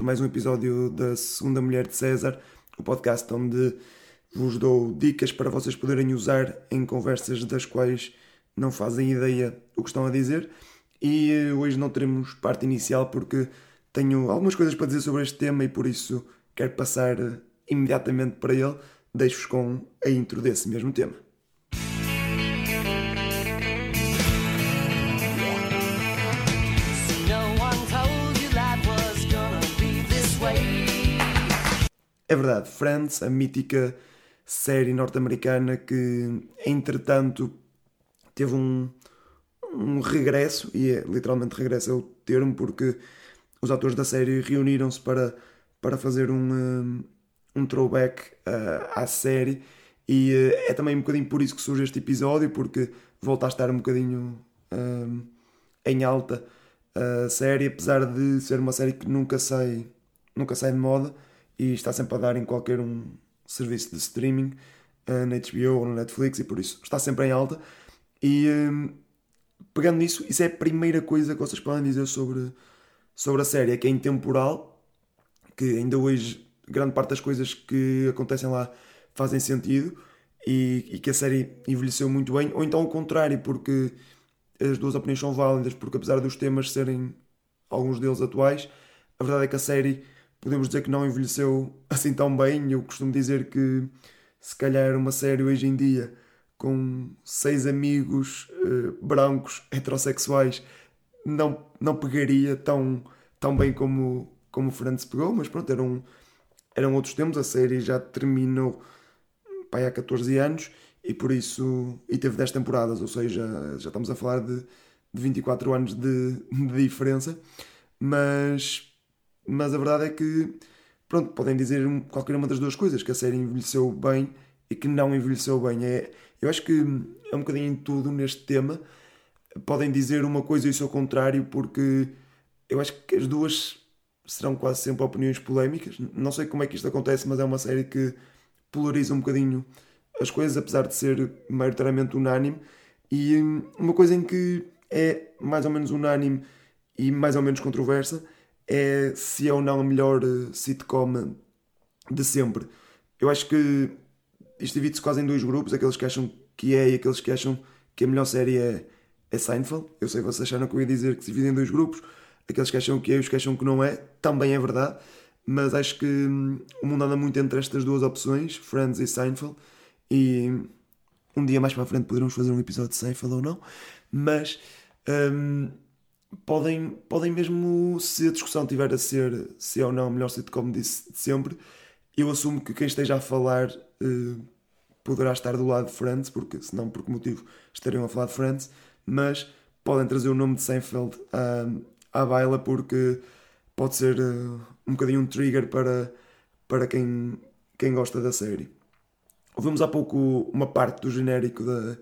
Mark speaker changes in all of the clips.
Speaker 1: mais um episódio da Segunda Mulher de César, o podcast onde vos dou dicas para vocês poderem usar em conversas das quais não fazem ideia o que estão a dizer. E eh, hoje não teremos parte inicial porque tenho algumas coisas para dizer sobre este tema e por isso quero passar eh, imediatamente para ele. Deixo-vos com a intro desse mesmo tema. É verdade, Friends, a mítica série norte-americana que, entretanto, teve um, um regresso, e é literalmente regresso é o termo, porque os atores da série reuniram-se para, para fazer um, um, throwback uh, à série, e uh, é também um bocadinho por isso que surge este episódio, porque volta a estar um bocadinho um, em alta a série, apesar de ser uma série que nunca sai, nunca sai de moda e está sempre a dar em qualquer um serviço de streaming, uh, na HBO ou no Netflix, e por isso está sempre em alta. E um, pegando nisso, isso é a primeira coisa que vocês podem dizer sobre, sobre a série, é que é intemporal, que ainda hoje grande parte das coisas que acontecem lá fazem sentido e, e que a série envelheceu muito bem, ou então ao contrário, porque as duas opiniões são válidas, porque apesar dos temas serem alguns deles atuais, a verdade é que a série podemos dizer que não envelheceu assim tão bem. Eu costumo dizer que se calhar uma série hoje em dia com seis amigos uh, brancos heterossexuais não, não pegaria tão, tão bem como, como o Friends pegou, mas pronto, eram, eram outros tempos. A série já terminou pai, há 14 anos e por isso e teve 10 temporadas, ou seja, já estamos a falar de, de 24 anos de, de diferença, mas mas a verdade é que, pronto, podem dizer qualquer uma das duas coisas, que a série envelheceu bem e que não envelheceu bem. É, eu acho que é um bocadinho em tudo neste tema. Podem dizer uma coisa e o seu contrário, porque eu acho que as duas serão quase sempre opiniões polémicas. Não sei como é que isto acontece, mas é uma série que polariza um bocadinho as coisas, apesar de ser maioritariamente unânime. E uma coisa em que é mais ou menos unânime e mais ou menos controversa é se é ou não a melhor eh, sitcom de sempre. Eu acho que isto divide-se quase em dois grupos, aqueles que acham que é e aqueles que acham que a melhor série é, é Seinfeld. Eu sei que vocês acharam que eu ia dizer que se divide em dois grupos, aqueles que acham que é e os que acham que não é, também é verdade, mas acho que hum, o mundo anda muito entre estas duas opções, Friends e Seinfeld, e um dia mais para a frente poderemos fazer um episódio de Seinfeld ou não, mas... Hum, podem, podem mesmo, se a discussão tiver a ser se é ou não a melhor sitcom de sempre, eu assumo que quem esteja a falar uh, poderá estar do lado de Friends, porque senão por que motivo estariam a falar de Friends, mas podem trazer o nome de Seinfeld à, à baila porque pode ser uh, um bocadinho um trigger para, para quem, quem gosta da série. Ouvimos há pouco uma parte do genérico da,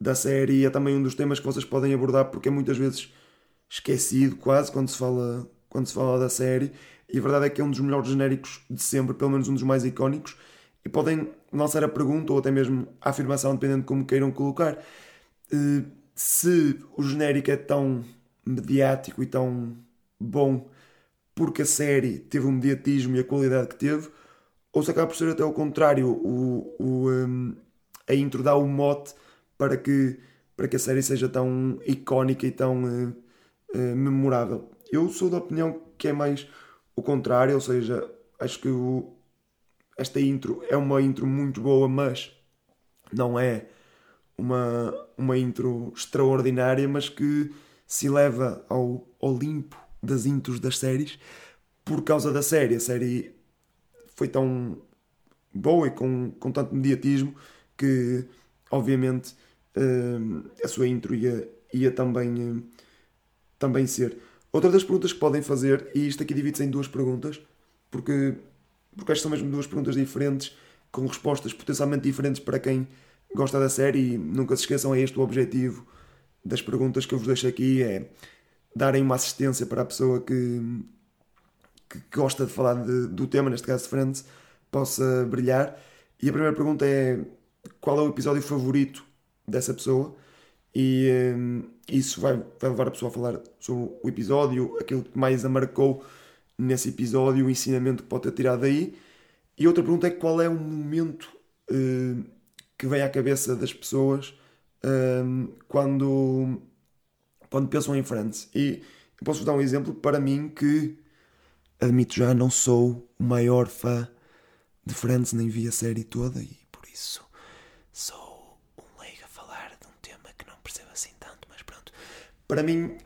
Speaker 1: da série e é também um dos temas que vocês podem abordar porque muitas vezes esquecido quase quando se fala, quando se fala da série. E a verdade é que é um dos melhores genéricos de sempre, pelo menos um dos mais icónicos. E podem lançar a pergunta ou até mesmo a afirmação, dependendo de como queiram colocar. Eh, se o genérico é tão mediático e tão bom porque a série teve o mediatismo e a qualidade que teve, ou se acaba por ser até o contrário, o, o, um, a intro dá o um mote para que, para que a série seja tão icónica e tão uh, uh, memorável. Eu sou da opinião que é mais o contrário, ou seja, acho que o, esta intro é uma intro muito boa, mas não é uma, uma intro extraordinária, mas que se leva ao Olimpo das intros das séries por causa da série. A série foi tão boa e com, com tanto mediatismo que, obviamente, uh, a sua intro ia, ia também. Também ser. Outra das perguntas que podem fazer, e isto aqui divide-se em duas perguntas, porque, porque estas são mesmo duas perguntas diferentes, com respostas potencialmente diferentes para quem gosta da série, e nunca se esqueçam, é este o objetivo das perguntas que eu vos deixo aqui, é darem uma assistência para a pessoa que, que gosta de falar de, do tema, neste caso de Friends, possa brilhar. E a primeira pergunta é qual é o episódio favorito dessa pessoa? E um, isso vai, vai levar a pessoa a falar sobre o episódio, aquilo que mais a marcou nesse episódio, o ensinamento que pode ter tirado daí. E outra pergunta é qual é o momento uh, que vem à cabeça das pessoas uh, quando, quando pensam em Friends. E posso dar um exemplo para mim que, admito já, não sou o maior fã de Friends, nem vi a série toda e por isso sou um leigo a falar de um tema que não percebo assim tanto, mas pronto. Para mim,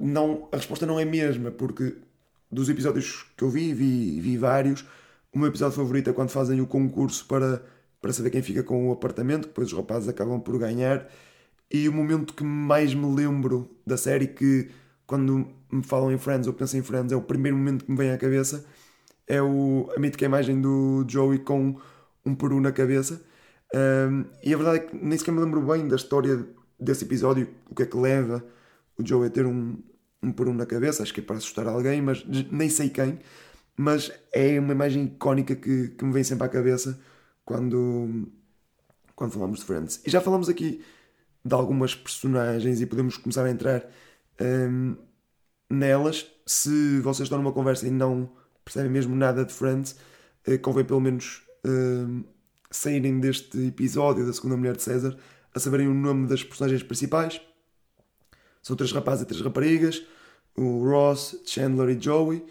Speaker 1: não, a resposta não é a mesma, porque dos episódios que eu vi, vi, vi vários, o meu episódio favorito é quando fazem o concurso para, para saber quem fica com o apartamento, depois os rapazes acabam por ganhar. E o momento que mais me lembro da série, que quando me falam em Friends ou penso em Friends, é o primeiro momento que me vem à cabeça, é o, a mítica imagem do Joey com um peru na cabeça. Um, e a verdade é que nem sequer me lembro bem da história desse episódio, o que é que leva o Joey a ter um, um peru na cabeça, acho que é para assustar alguém, mas nem sei quem mas é uma imagem icónica que, que me vem sempre à cabeça quando, quando falamos de Friends. E já falamos aqui de algumas personagens e podemos começar a entrar um, nelas. Se vocês estão numa conversa e não percebem mesmo nada de Friends, uh, convém pelo menos um, saírem deste episódio da segunda mulher de César a saberem o nome das personagens principais. São três rapazes e três raparigas: o Ross, Chandler e Joey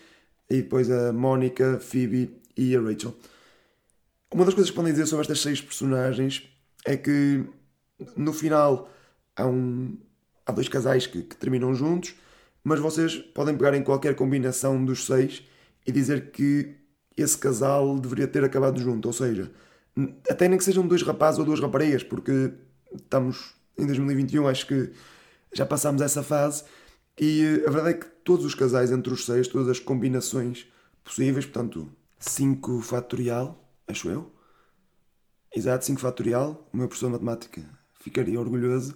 Speaker 1: e depois a Mónica, Phoebe e a Rachel. Uma das coisas que podem dizer sobre estas seis personagens é que no final há, um, há dois casais que, que terminam juntos, mas vocês podem pegar em qualquer combinação dos seis e dizer que esse casal deveria ter acabado junto, ou seja, até nem que sejam dois rapazes ou duas raparigas, porque estamos em 2021, acho que já passámos essa fase e eh, a verdade é que todos os casais entre os seis, todas as combinações possíveis, portanto, 5 fatorial, acho eu. Exato, 5 fatorial, o meu professor de matemática ficaria orgulhoso.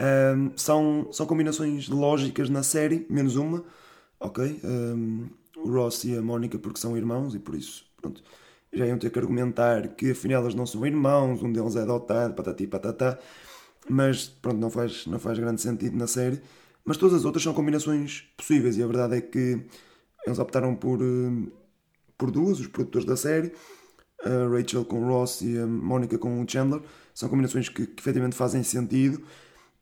Speaker 1: Um, são, são combinações lógicas na série, menos uma, ok? Um, o Ross e a Mónica, porque são irmãos e por isso, pronto, já iam ter que argumentar que afinal eles não são irmãos, um deles é adotado, patati patatá, mas pronto, não faz, não faz grande sentido na série. Mas todas as outras são combinações possíveis e a verdade é que eles optaram por, eh, por duas, os produtores da série, a Rachel com o Ross e a Mónica com o Chandler. São combinações que, que efetivamente fazem sentido,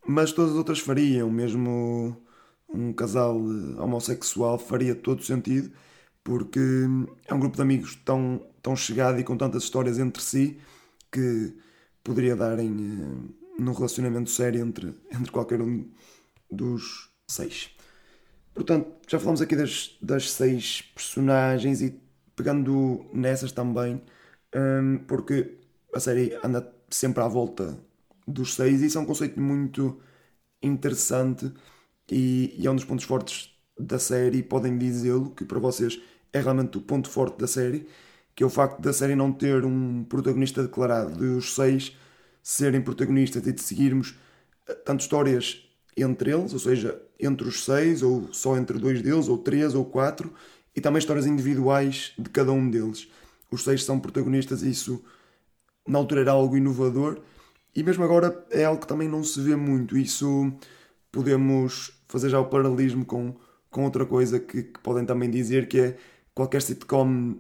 Speaker 1: mas todas as outras fariam, mesmo um casal homossexual faria todo sentido, porque é um grupo de amigos tão, tão chegado e com tantas histórias entre si que poderia dar em, eh, num relacionamento sério entre, entre qualquer um dos seis. Portanto, já falamos aqui das, das seis personagens e pegando nessas também, um, porque a série anda sempre à volta dos seis e isso é um conceito muito interessante e, e é um dos pontos fortes da série. Podem dizê-lo, que para vocês é realmente o ponto forte da série, que é o facto da série não ter um protagonista declarado, de os seis serem protagonistas e de seguirmos eh, tanto histórias entre eles, ou seja, entre os seis, ou só entre dois deles, ou três, ou quatro, e também histórias individuais de cada um deles. Os seis são protagonistas e isso na altura era algo inovador, e mesmo agora é algo que também não se vê muito. Isso podemos fazer já o paralelismo com, com outra coisa que, que podem também dizer, que é qualquer sitcom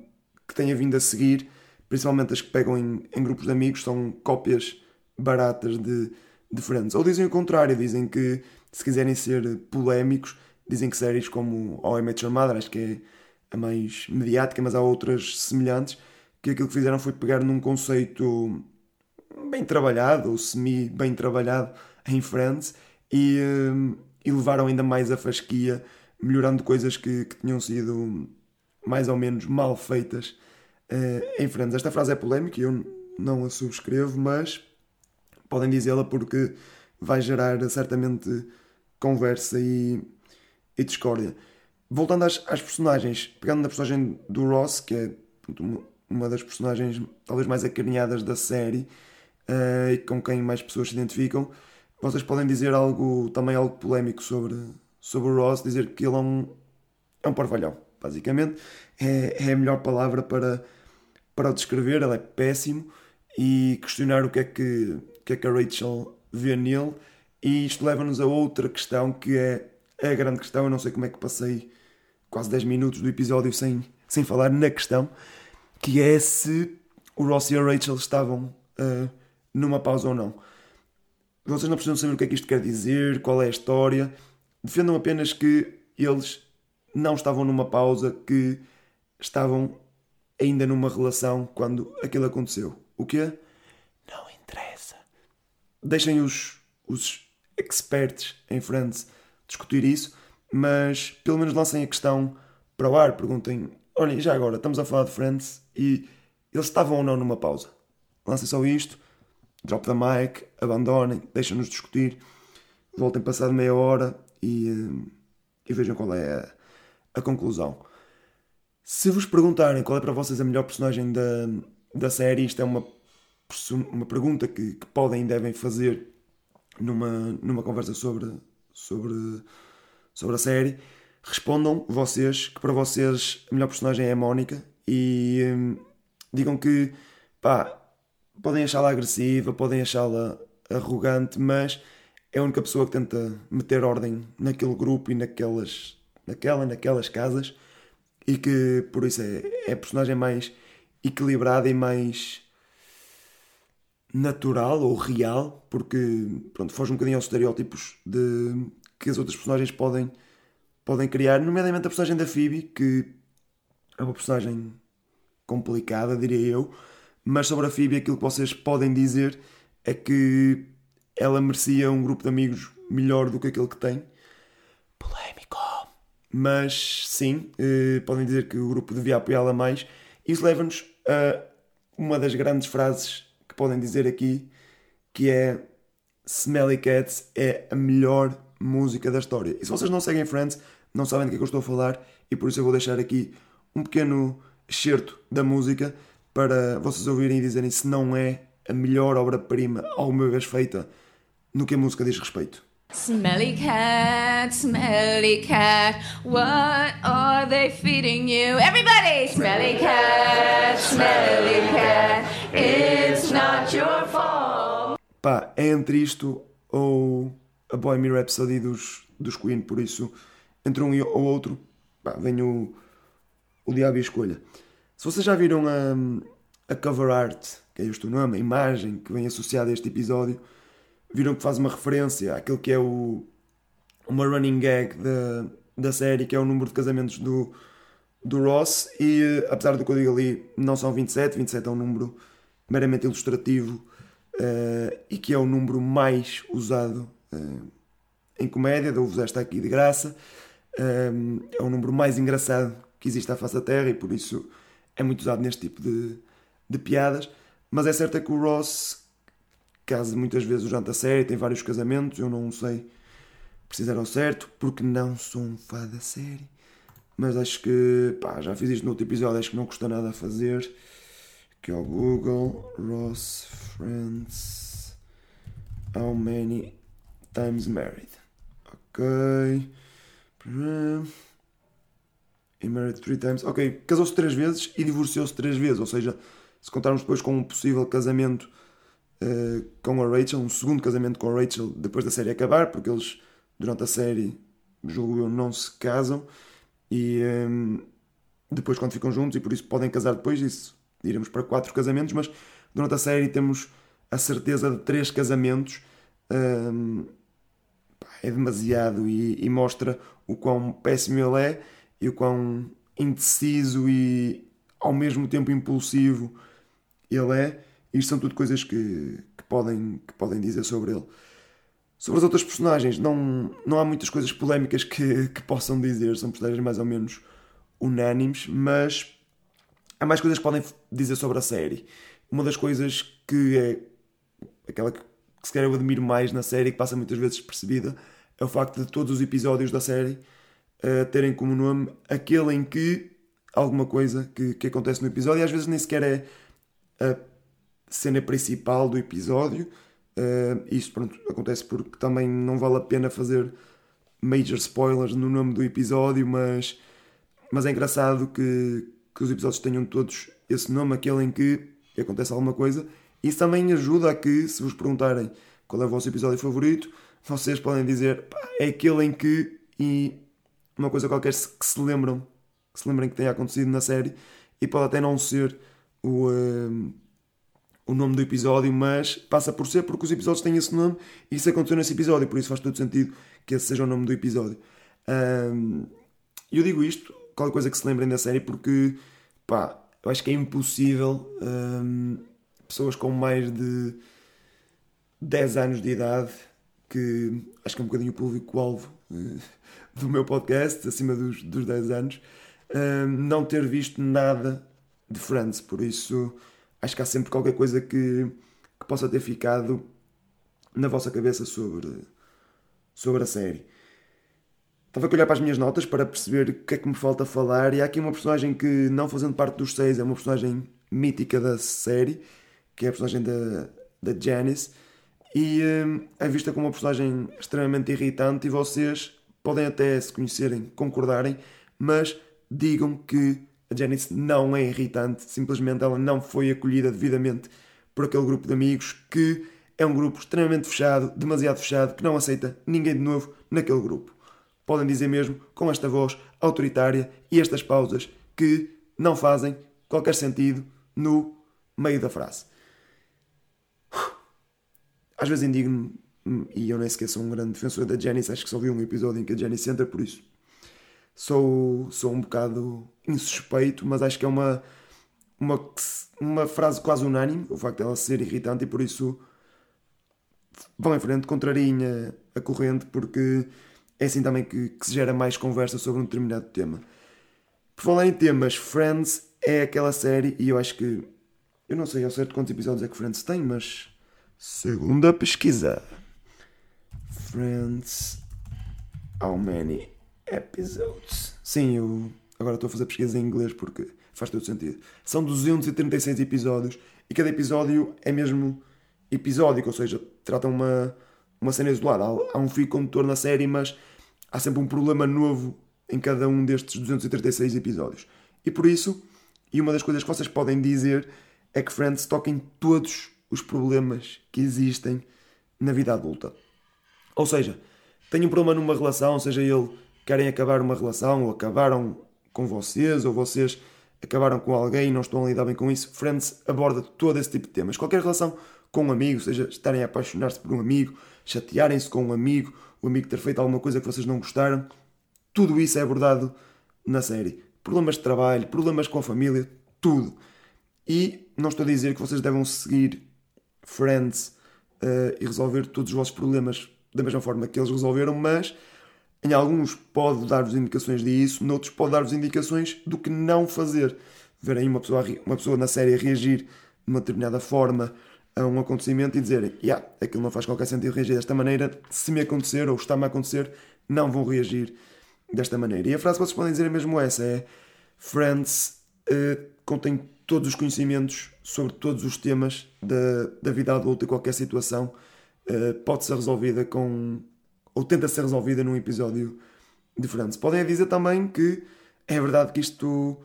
Speaker 1: que tenha vindo a seguir, principalmente as que pegam em, em grupos de amigos, são cópias baratas de diferentes. Ou dizem o contrário, dizem que se quiserem ser polémicos, dizem que séries como How I Met acho que é a mais mediática, mas há outras semelhantes, que aquilo que fizeram foi pegar num conceito bem trabalhado, ou semi-bem trabalhado em Friends, e, eh, e, levaram ainda mais a fasquia, melhorando coisas que, que tinham sido mais ou menos mal feitas uh, em Friends. Esta frase é polémica e eu não a subscrevo, mas podem dizê-la porque vai gerar certamente conversa e, e discórdia. Voltando às, às, personagens, pegando na personagem do Ross, que é uma das personagens talvez mais acarinhadas da série uh, e com quem mais pessoas se identificam, vocês podem dizer algo também algo polémico sobre, sobre o Ross, dizer que ele é um, é um parvalhão, basicamente. É, é a melhor palavra para, para o descrever, ele é péssimo e questionar o que é que que é que a Rachel vê nele, e isto leva-nos a outra questão que é a grande questão. Eu não sei como é que passei quase 10 minutos do episódio sem, sem falar na questão, que é se o Ross e a Rachel estavam uh, numa pausa ou não. Vocês não precisam saber o que é que isto quer dizer, qual é a história. Defendam apenas que eles não estavam numa pausa, que estavam ainda numa relação quando aquilo aconteceu. O quê? Não interessa. Deixem os, os experts em Friends discutir isso, mas pelo menos lancem a questão para o ar. Perguntem: olhem, já agora, estamos a falar de Friends e eles estavam ou não numa pausa? Lancem só isto, drop the mic, abandonem, deixem-nos discutir, voltem passado meia hora e, eh, e vejam qual é a, a conclusão. Se vos perguntarem qual é para vocês a melhor personagem da, da série, isto é uma, uma pergunta que, que podem e devem fazer numa, numa conversa sobre, sobre, sobre a série. Respondam vocês que para vocês a melhor personagem é a Mónica e hum, digam que pá, podem achá-la agressiva, podem achá-la arrogante, mas é a única pessoa que tenta meter ordem naquele grupo e naquelas, naquela, naquelas casas e que por isso é, é a personagem mais equilibrada e mais natural ou real, porque pronto, foge um bocadinho aos estereótipos de, que as outras personagens podem, podem criar, nomeadamente a personagem da Phoebe, que é uma personagem complicada, diria eu, mas sobre a Phoebe aquilo que vocês podem dizer é que ela merecia um grupo de amigos melhor do que aquele que tem. Polémico. Mas sim, eh, podem dizer que o grupo devia apoiá-la mais. Isso leva-nos a uma das grandes frases que podem dizer aqui, que é Smelly Cats é a melhor música da história. E se vocês não seguem Friends, não sabem do que é que eu estou a falar, e por isso eu vou deixar aqui um pequeno excerto da música para vocês ouvirem e dizerem se não é a melhor obra-prima alguma vez feita no que a música diz respeito. Smelly cat, smelly cat, what are they feeding you? Everybody! Smelly cat, smelly cat, it's not your fault. Pá, é entre isto ou a Bohemian Rhapsody dos, dos Queen, por isso, entre um ou outro, pá, vem o, o diabo e a escolha. Se vocês já viram a, a cover art, que é este o nome, a imagem que vem associada a este episódio, viram que faz uma referência àquilo que é o, uma running gag da, da série, que é o número de casamentos do, do Ross, e apesar do que eu digo ali, não são 27, 27 é um número meramente ilustrativo uh, e que é o número mais usado uh, em comédia, dou-vos esta aqui de graça. Uh, é o número mais engraçado que existe à face da Terra e por isso é muito usado neste tipo de, de piadas. Mas é certo é que o Ross casa muitas vezes durante a série, tem vários casamentos, eu não sei precisar ao certo, porque não sou um fã da série. Mas acho que, pá, já fiz isto no outro episódio, acho que não custa nada a fazer. Que é o Google, Ross Friends, How many times married? Ok. E married three times. Ok, casou-se três vezes e divorciou-se três vezes. Ou seja, se contarmos depois com um possível casamento uh, com a Rachel, um segundo casamento com a Rachel depois da série acabar, porque eles durante a série, julgo eu, não se casam e um, ehm, depois quando ficam juntos e por isso podem casar depois disso. Iremos para quatro casamentos, mas durante a série temos a certeza de três casamentos. Um, ehm, é demasiado e, e, mostra o quão péssimo ele é e o quão indeciso e ao mesmo tempo impulsivo ele é. Isto são tudo coisas que, que, podem, que podem dizer sobre ele. Sobre as outras personagens, não, não há muitas coisas polémicas que, que possam dizer, são personagens mais ou menos unânimes, mas há mais coisas que podem dizer sobre a série. Uma das coisas que é aquela que, que se calhar eu admiro mais na série, que passa muitas vezes despercebida, é o facto de todos os episódios da série uh, terem como nome aquele em que alguma coisa que, que acontece no episódio, e às vezes nem sequer é a cena principal do episódio. Uh, isso pronto, acontece porque também não vale a pena fazer major spoilers no nome do episódio, mas, mas é engraçado que, que os episódios tenham todos esse nome, aquele em que acontece alguma coisa. Isso também ajuda a que, se vos perguntarem qual é o vosso episódio favorito, vocês podem dizer é aquele em que e uma coisa qualquer que se lembram, que se lembrem que tenha acontecido na série, e pode até não ser o, uh, o nome do episódio, mas passa por ser porque os episódios têm esse nome e isso aconteceu nesse episódio, por isso faz todo sentido que esse seja o nome do episódio. Um, eu digo isto, qualquer coisa que se lembrem da série, porque pá, eu acho que é impossível um, pessoas com mais de 10 anos de idade, que acho que é um bocadinho o público-alvo uh, do meu podcast, acima dos, dos 10 anos, um, não ter visto nada de Friends, por isso acho que há sempre qualquer coisa que, que possa ter ficado na vossa cabeça sobre, sobre a série. Estava a olhar para as minhas notas para perceber o que é que me falta falar, e há aqui uma personagem que, não fazendo parte dos seis, é uma personagem mítica da série, que é a personagem da, da Janice, e hum, é vista como uma personagem extremamente irritante, e vocês podem até se conhecerem, concordarem, mas digam que a Janice não é irritante, simplesmente ela não foi acolhida devidamente por aquele grupo de amigos que é um grupo extremamente fechado, demasiado fechado, que não aceita ninguém de novo naquele grupo. Podem dizer mesmo com esta voz autoritária e estas pausas que não fazem qualquer sentido no meio da frase. Às vezes indigno, e eu nem sequer sou um grande defensor da Janice, acho que só vi um episódio em que a Janice entra, por isso sou, sou um bocado insuspeito, mas acho que é uma, uma, uma frase quase unânime, o facto dela ser irritante, e por isso vão em frente, contrariem a, a corrente, porque é assim também que, que, se gera mais conversa sobre um determinado tema. Por falar em temas, Friends é aquela série, e eu acho que. Eu não sei ao certo quantos episódios é que Friends tem, mas. Segunda pesquisa. Friends. How many episodes? Sim, eu agora estou a fazer pesquisa em inglês porque faz todo sentido. São 236 episódios e cada episódio é mesmo episódico, ou seja, trata uma, uma cena isolada. Há, há um fio condutor na série, mas há sempre um problema novo em cada um destes 236 episódios. E por isso, e uma das coisas que vocês podem dizer é que Friends toca em todos os problemas que existem na vida adulta. Ou seja, tem um problema numa relação, seja ele querem acabar uma relação, ou acabaram com vocês, ou vocês acabaram com alguém e não estão a lidar bem com isso. Friends aborda todo esse tipo de temas. Qualquer relação com um amigo, seja estarem a apaixonar-se por um amigo, chatearem-se com um amigo, o amigo ter feito alguma coisa que vocês não gostaram, tudo isso é abordado na série. Problemas de trabalho, problemas com a família, tudo. E não estou a dizer que vocês devem seguir Friends uh, e resolver todos os vossos problemas da mesma forma que eles resolveram, mas em alguns pode dar-vos indicações disso, noutros pode dar-vos indicações do que não fazer. Verem uma pessoa, uma pessoa na série reagir de uma determinada forma a um acontecimento e dizerem, yeah, aquilo não faz qualquer sentido reagir desta maneira, se me acontecer ou está-me a acontecer, não vão reagir desta maneira. E a frase que vocês podem dizer é mesmo essa, é Friends uh, contém todos os conhecimentos sobre todos os temas da, da vida adulta e qualquer situação uh, pode ser resolvida com ou tenta ser resolvida num episódio diferente. Podem dizer também que é verdade que isto,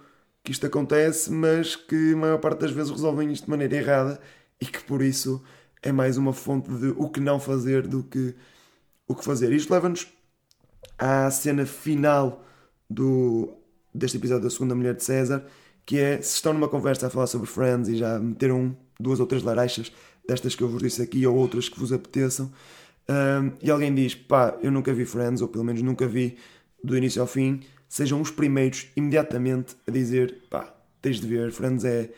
Speaker 1: que isto acontece, mas que a maior parte das vezes resolvem isto de maneira errada e que por isso é mais uma fonte de o que não fazer do que o que fazer. Isto leva-nos à cena final do, deste episódio da Segunda Mulher de César, que é se estão numa conversa a falar sobre Friends e já meteram duas ou três larachas destas que eu vos disse aqui ou outras que vos apeteçam, um, e alguém diz, pá, eu nunca vi Friends, ou pelo menos nunca vi do início ao fim, sejam os primeiros imediatamente a dizer, pá, tens de ver, Friends é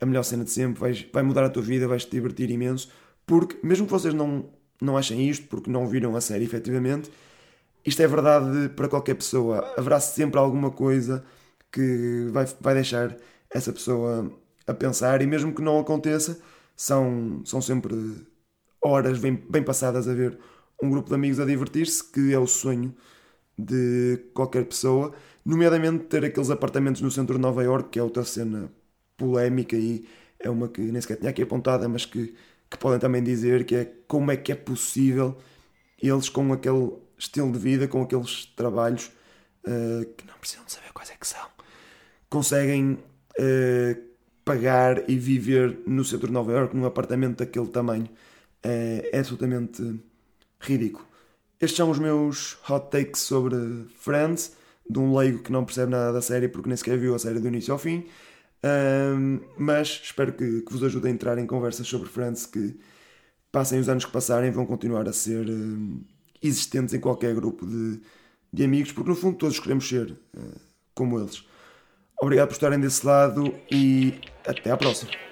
Speaker 1: a melhor cena de sempre, vais, vai mudar a tua vida, vais te divertir imenso, porque mesmo que vocês não, não achem isto, porque não viram a série efetivamente, isto é verdade para qualquer pessoa. Haverá sempre alguma coisa que vai, vai deixar essa pessoa a pensar, e mesmo que não aconteça, são, são sempre horas bem, bem passadas a ver um grupo de amigos a divertir-se, que é o sonho de qualquer pessoa, nomeadamente ter aqueles apartamentos no centro de Nova York, que é outra cena polémica e é uma que nem sequer tinha aqui apontada, mas que, que podem também dizer que é como é que é possível eles com aquele estilo de vida, com aqueles trabalhos uh, que não precisam de saber quais é que são, conseguem uh, pagar e viver no centro de Nova York num apartamento daquele tamanho é, é absolutamente ridículo. Estes são os meus hot takes sobre Friends. de um leigo que não percebe nada da série porque nem sequer viu a série do início ao fim. Um, mas espero que, que, vos ajude a entrar em conversas sobre Friends que passem os anos que passarem vão continuar a ser um, existentes em qualquer grupo de, de, amigos, porque no fundo todos queremos ser uh, como eles. Obrigado por estarem desse lado e até à próxima.